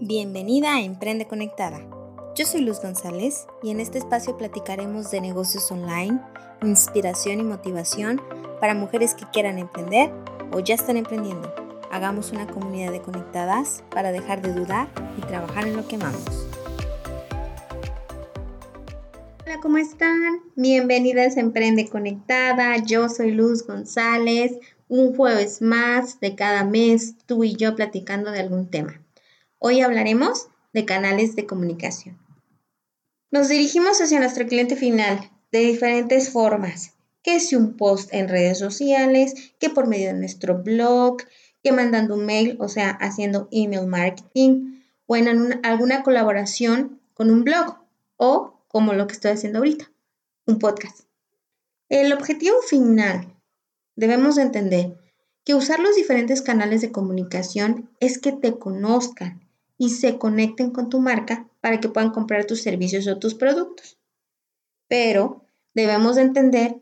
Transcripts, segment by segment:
Bienvenida a Emprende Conectada. Yo soy Luz González y en este espacio platicaremos de negocios online, inspiración y motivación para mujeres que quieran emprender o ya están emprendiendo. Hagamos una comunidad de conectadas para dejar de dudar y trabajar en lo que amamos. Hola, ¿cómo están? Bienvenidas a Emprende Conectada. Yo soy Luz González. Un jueves más de cada mes, tú y yo platicando de algún tema. Hoy hablaremos de canales de comunicación. Nos dirigimos hacia nuestro cliente final de diferentes formas, que si un post en redes sociales, que por medio de nuestro blog, que mandando un mail, o sea, haciendo email marketing, o en alguna colaboración con un blog, o como lo que estoy haciendo ahorita, un podcast. El objetivo final, debemos entender que usar los diferentes canales de comunicación es que te conozcan, y se conecten con tu marca para que puedan comprar tus servicios o tus productos. Pero debemos entender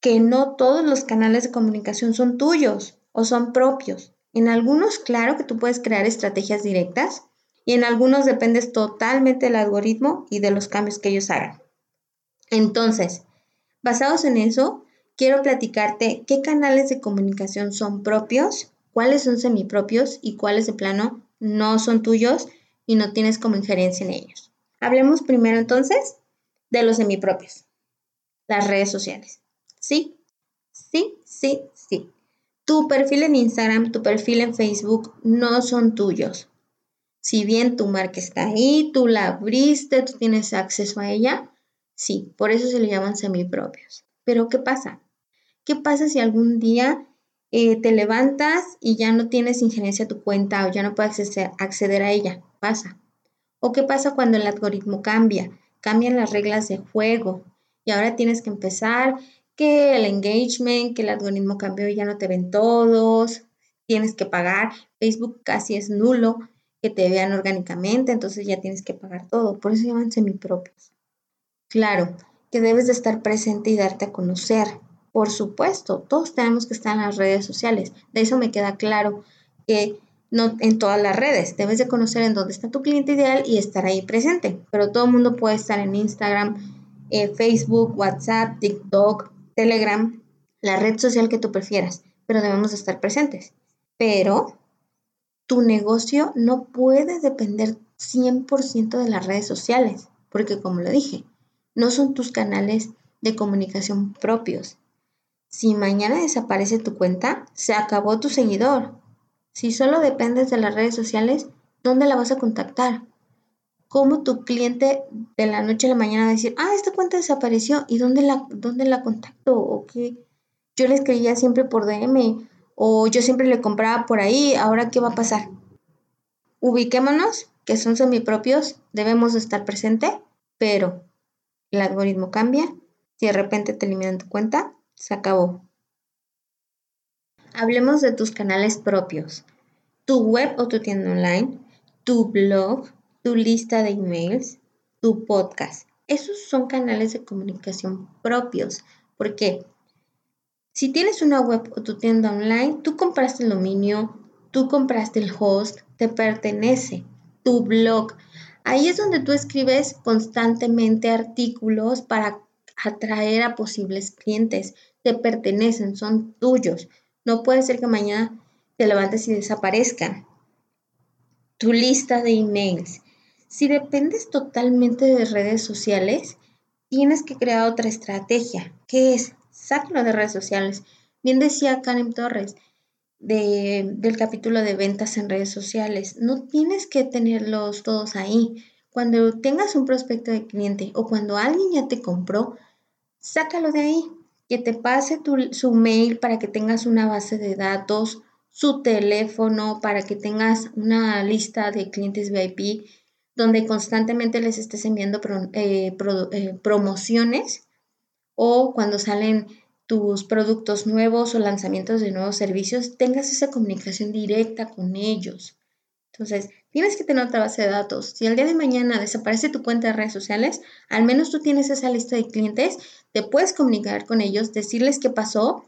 que no todos los canales de comunicación son tuyos o son propios. En algunos, claro que tú puedes crear estrategias directas y en algunos dependes totalmente del algoritmo y de los cambios que ellos hagan. Entonces, basados en eso, quiero platicarte qué canales de comunicación son propios, cuáles son semipropios y cuáles de plano no son tuyos y no tienes como injerencia en ellos. Hablemos primero entonces de los semipropios, las redes sociales. ¿Sí? Sí, sí, sí. Tu perfil en Instagram, tu perfil en Facebook no son tuyos. Si bien tu marca está ahí, tú la abriste, tú tienes acceso a ella, sí, por eso se le llaman semipropios. Pero ¿qué pasa? ¿Qué pasa si algún día eh, te levantas y ya no tienes injerencia a tu cuenta o ya no puedes acceder, a ella. Pasa. ¿O qué pasa cuando el algoritmo cambia? Cambian las reglas de juego y ahora tienes que empezar que el engagement, que el algoritmo cambió y ya no te ven todos, tienes que pagar. Facebook casi es nulo que te vean orgánicamente, entonces ya tienes que pagar todo. Por eso llaman semipropios. Claro, que debes de estar presente y darte a conocer. Por supuesto, todos tenemos que estar en las redes sociales. De eso me queda claro que no en todas las redes. Debes de conocer en dónde está tu cliente ideal y estar ahí presente. Pero todo el mundo puede estar en Instagram, eh, Facebook, WhatsApp, TikTok, Telegram, la red social que tú prefieras. Pero debemos de estar presentes. Pero tu negocio no puede depender 100% de las redes sociales. Porque como lo dije, no son tus canales de comunicación propios. Si mañana desaparece tu cuenta, se acabó tu seguidor. Si solo dependes de las redes sociales, ¿dónde la vas a contactar? ¿Cómo tu cliente de la noche a la mañana va a decir, ah, esta cuenta desapareció y dónde la, dónde la contacto? ¿O qué? Yo le escribía siempre por DM o yo siempre le compraba por ahí, ahora qué va a pasar? Ubiquémonos, que son semipropios, debemos estar presente, pero el algoritmo cambia, si de repente te eliminan tu cuenta, se acabó. Hablemos de tus canales propios. Tu web o tu tienda online, tu blog, tu lista de emails, tu podcast. Esos son canales de comunicación propios. porque Si tienes una web o tu tienda online, tú compraste el dominio, tú compraste el host, te pertenece. Tu blog. Ahí es donde tú escribes constantemente artículos para atraer a posibles clientes te pertenecen, son tuyos. No puede ser que mañana te levantes y desaparezcan. Tu lista de emails. Si dependes totalmente de redes sociales, tienes que crear otra estrategia. ¿Qué es? Sácalo de redes sociales. Bien decía Karen Torres del capítulo de ventas en redes sociales. No tienes que tenerlos todos ahí. Cuando tengas un prospecto de cliente o cuando alguien ya te compró, sácalo de ahí que te pase su mail para que tengas una base de datos, su teléfono para que tengas una lista de clientes VIP donde constantemente les estés enviando eh, eh, promociones o cuando salen tus productos nuevos o lanzamientos de nuevos servicios, tengas esa comunicación directa con ellos. Entonces, tienes que tener otra base de datos. Si el día de mañana desaparece tu cuenta de redes sociales, al menos tú tienes esa lista de clientes, te puedes comunicar con ellos, decirles qué pasó,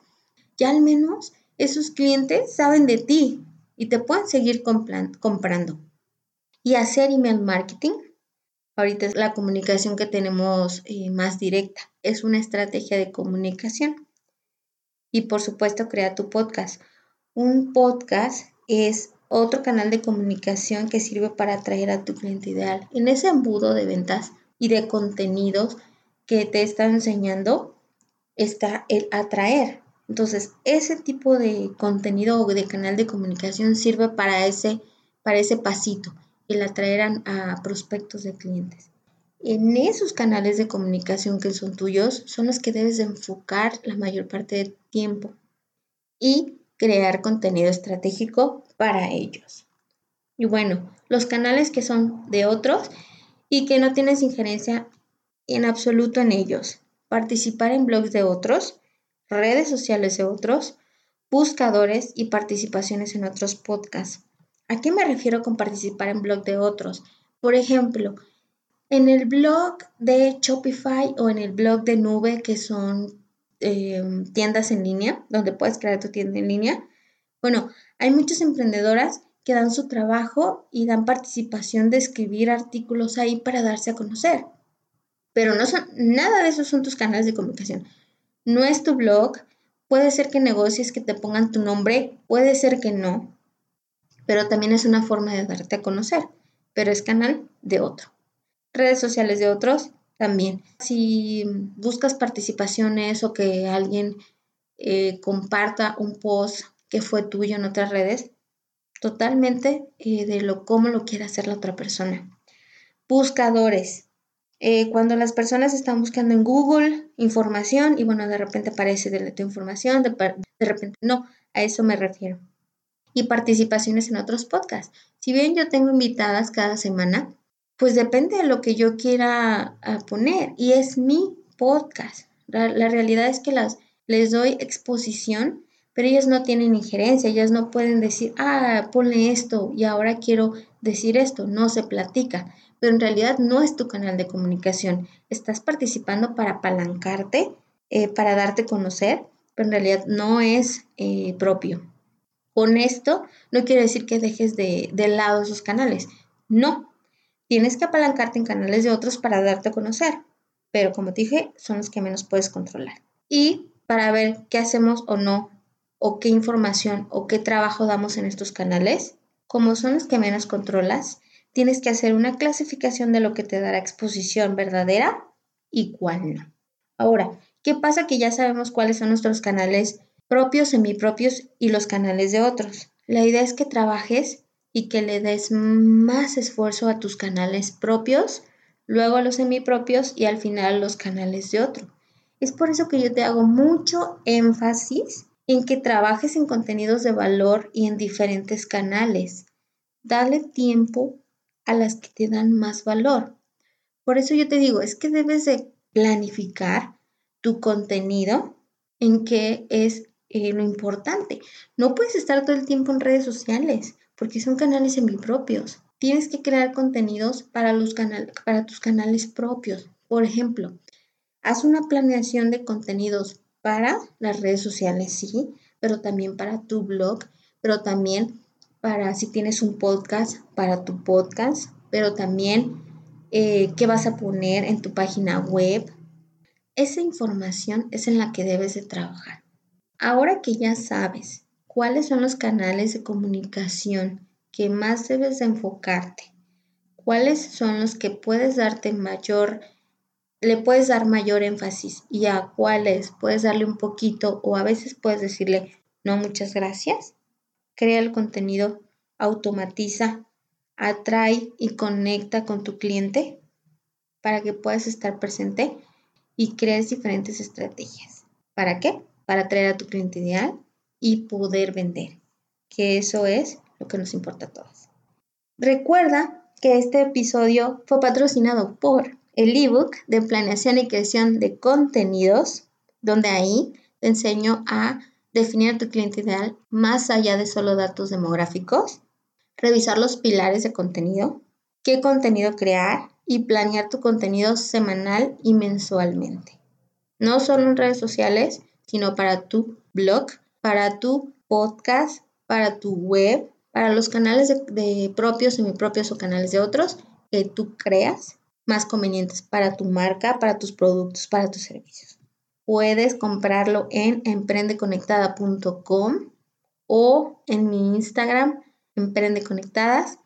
ya al menos esos clientes saben de ti y te pueden seguir comprando. y hacer email marketing. Ahorita es la comunicación que tenemos eh, más directa. Es una estrategia de comunicación. Y por supuesto, crea tu podcast. Un podcast es otro canal de comunicación que sirve para atraer a tu cliente ideal. En ese embudo de ventas y de contenidos que te están enseñando está el atraer. Entonces, ese tipo de contenido o de canal de comunicación sirve para ese, para ese pasito, el atraer a, prospectos de clientes. En esos canales de comunicación que son tuyos, son los que debes enfocar la mayor parte del tiempo y crear contenido estratégico para ellos. Y bueno, los canales que son de otros y que no tienes injerencia en absoluto en ellos. Participar en blogs de otros, redes sociales de otros, buscadores y participaciones en otros podcasts. ¿A qué me refiero con participar en blog de otros? Por ejemplo, en el blog de Shopify o en el blog de Nube, que son em, tiendas en línea, donde puedes crear tu tienda en línea. Bueno, hay muchas emprendedoras que dan su trabajo y dan participación de escribir artículos ahí para darse a conocer. Pero no son, nada de esos son tus canales de comunicación no es tu blog, puede ser que negocies que te pongan tu nombre, puede ser que no, pero también es una forma de darte a conocer, pero es canal de otro. Redes sociales de otros también. Si buscas participaciones o que alguien eh, comparta un post que fue tuyo en otras redes, totalmente eh, de lo cómo lo quiere hacer la otra persona. Buscadores. Eh, cuando las personas están buscando en Google información y bueno, de repente aparece de tu información, de, de repente no, a eso me refiero. Y participaciones en otros podcasts. Si bien yo tengo invitadas cada semana, pues depende de lo que yo quiera ah, poner y es mi podcast. La, la realidad es que las, les doy exposición, pero ellas no tienen injerencia, ellas no pueden decir, ah, ponle esto y ahora quiero decir esto, no se platica pero en realidad no es tu canal de comunicación. Estás participando para apalancarte, eh, para darte a conocer, pero en realidad no es eh, propio. Con esto no quiere decir que dejes de, de lado esos canales. No, tienes que apalancarte en canales de otros para darte a conocer, pero como te dije, son los que menos puedes controlar. Y para ver qué hacemos o no, o qué información o qué trabajo damos en estos canales, como son los que menos controlas, tienes que hacer una clasificación de lo que te dará exposición verdadera y cuál no. Ahora, ¿qué pasa que ya sabemos cuáles son nuestros canales propios, semipropios y los canales de otros? La idea es que trabajes y que le des más esfuerzo a tus canales propios, luego a los semipropios y al final a los canales de otro. Es por eso que yo te hago mucho énfasis en que trabajes en contenidos de valor y en diferentes canales. Dale tiempo a las que te dan más valor. Por eso yo te digo, es que debes de planificar tu contenido en qué es eh, lo importante. No puedes estar todo el tiempo en redes sociales porque son canales semipropios. Tienes que crear contenidos para, los para tus canales propios. Por ejemplo, haz una planeación de contenidos para las redes sociales, sí, pero también para tu blog, pero también para si tienes un podcast, para tu podcast, pero también eh, qué vas a poner en tu página web. Esa información es en la que debes de trabajar. Ahora que ya sabes cuáles son los canales de comunicación que más debes de enfocarte, cuáles son los que puedes darte mayor, le puedes dar mayor énfasis y a cuáles puedes darle un poquito o a veces puedes decirle no muchas gracias crea el contenido, automatiza, atrae y conecta con tu cliente para que puedas estar presente y crees diferentes estrategias. ¿Para qué? Para atraer a tu cliente ideal y poder vender, que eso es lo que nos importa a todos. Recuerda que este episodio fue patrocinado por el ebook de planeación y creación de contenidos, donde ahí te enseño a definir tu cliente ideal más allá de solo datos demográficos, revisar los pilares de contenido, qué contenido crear y planear tu contenido semanal y mensualmente. No solo en redes sociales, sino para tu blog, para tu podcast, para tu web, para los canales de, de propios, semipropios o canales de otros que tú creas más convenientes para tu marca, para tus productos, para tus servicios. Puedes comprarlo en emprendeconectada.com o en mi Instagram, Emprende Conectadas.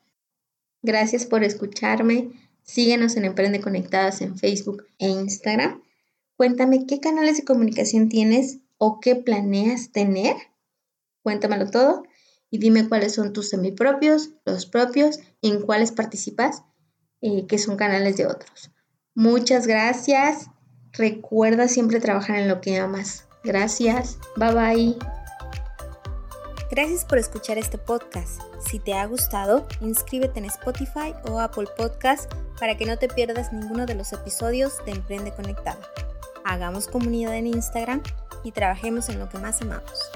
Gracias por escucharme. Síguenos en Emprende Conectadas en Facebook e Instagram. Cuéntame qué canales de comunicación tienes o qué planeas tener. Cuéntamelo todo y dime cuáles son tus semipropios, los propios en cuáles participas, eh, que son canales de otros. Muchas gracias. Recuerda siempre trabajar en lo que amas. Gracias. Bye bye. Gracias por escuchar este podcast. Si te ha gustado, inscríbete en Spotify o Apple Podcast para que no te pierdas ninguno de los episodios de Emprende Conectado. Hagamos comunidad en Instagram y trabajemos en lo que más amamos.